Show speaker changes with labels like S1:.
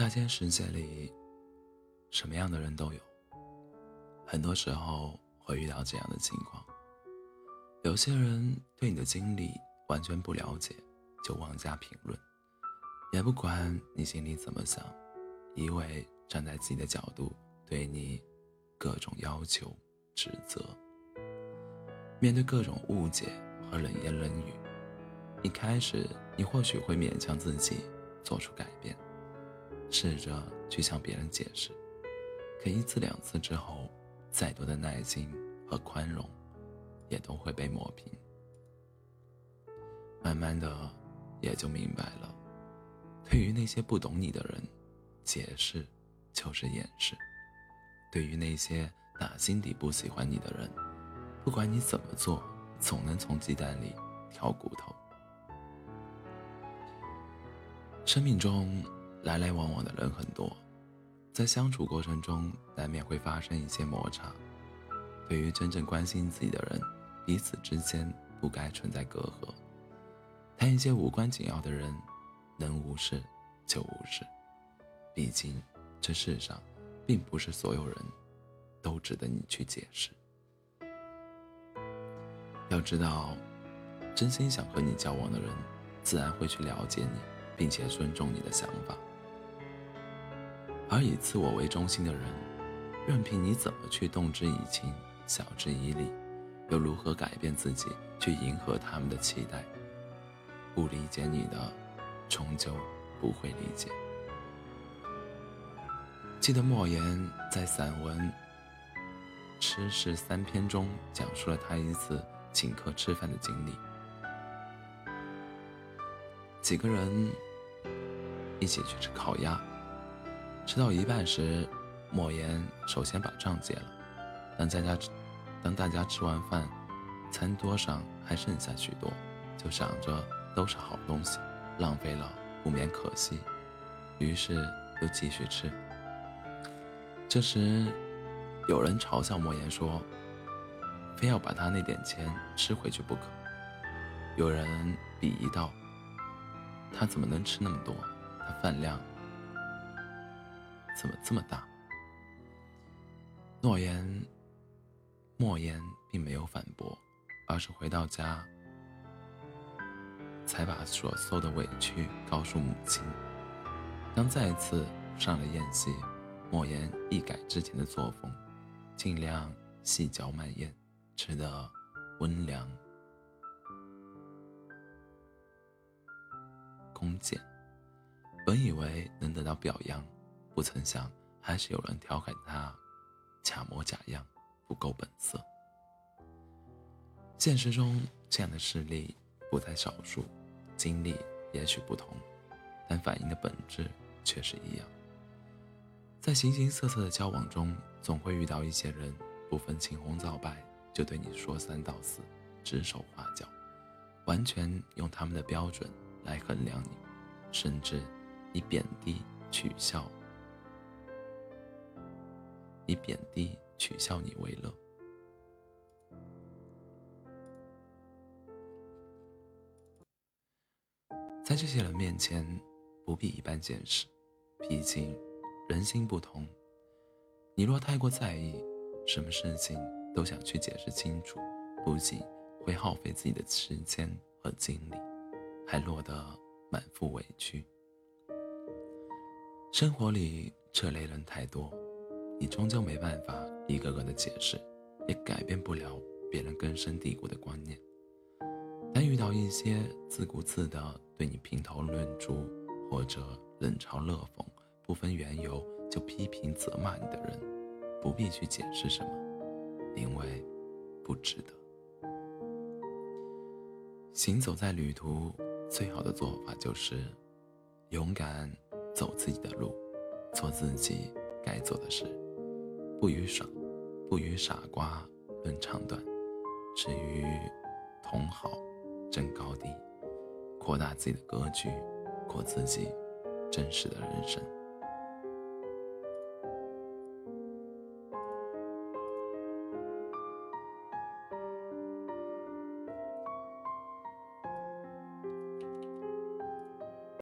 S1: 大千世界里，什么样的人都有。很多时候会遇到这样的情况：有些人对你的经历完全不了解，就妄加评论，也不管你心里怎么想，一味站在自己的角度对你各种要求、指责。面对各种误解和冷言冷语，一开始你或许会勉强自己做出改变。试着去向别人解释，可一次两次之后，再多的耐心和宽容，也都会被磨平。慢慢的，也就明白了，对于那些不懂你的人，解释就是掩饰；对于那些打心底不喜欢你的人，不管你怎么做，总能从鸡蛋里挑骨头。生命中。来来往往的人很多，在相处过程中难免会发生一些摩擦。对于真正关心自己的人，彼此之间不该存在隔阂。谈一些无关紧要的人，能无视就无视。毕竟这世上，并不是所有人都值得你去解释。要知道，真心想和你交往的人，自然会去了解你，并且尊重你的想法。而以自我为中心的人，任凭你怎么去动之以情、晓之以理，又如何改变自己去迎合他们的期待？不理解你的，终究不会理解。记得莫言在散文《吃事三篇》中讲述了他一次请客吃饭的经历。几个人一起去吃烤鸭。吃到一半时，莫言首先把账结了。当大家当大家吃完饭，餐桌上还剩下许多，就想着都是好东西，浪费了不免可惜，于是又继续吃。这时，有人嘲笑莫言说：“非要把他那点钱吃回去不可。”有人鄙夷道：“他怎么能吃那么多？他饭量……”怎么这么大？诺言，莫言并没有反驳，而是回到家，才把所受的委屈告诉母亲。当再次上了宴席，莫言一改之前的作风，尽量细嚼慢咽，吃得温良恭俭。本以为能得到表扬。不曾想，还是有人调侃他假模假样，不够本色。现实中这样的事例不在少数，经历也许不同，但反映的本质却是一样。在形形色色的交往中，总会遇到一些人，不分青红皂白就对你说三道四，指手画脚，完全用他们的标准来衡量你，甚至以贬低、取笑。以贬低、取笑你为乐，在这些人面前，不必一般见识。毕竟，人心不同。你若太过在意，什么事情都想去解释清楚，不仅会耗费自己的时间和精力，还落得满腹委屈。生活里这类人太多。你终究没办法一个个的解释，也改变不了别人根深蒂固的观念。但遇到一些自顾自的对你评头论足，或者冷嘲热讽、不分缘由就批评责骂你的人，不必去解释什么，因为不值得。行走在旅途，最好的做法就是勇敢走自己的路，做自己该做的事。不与傻，不与傻瓜论长短，只与同好争高低，扩大自己的格局，过自己真实的人生。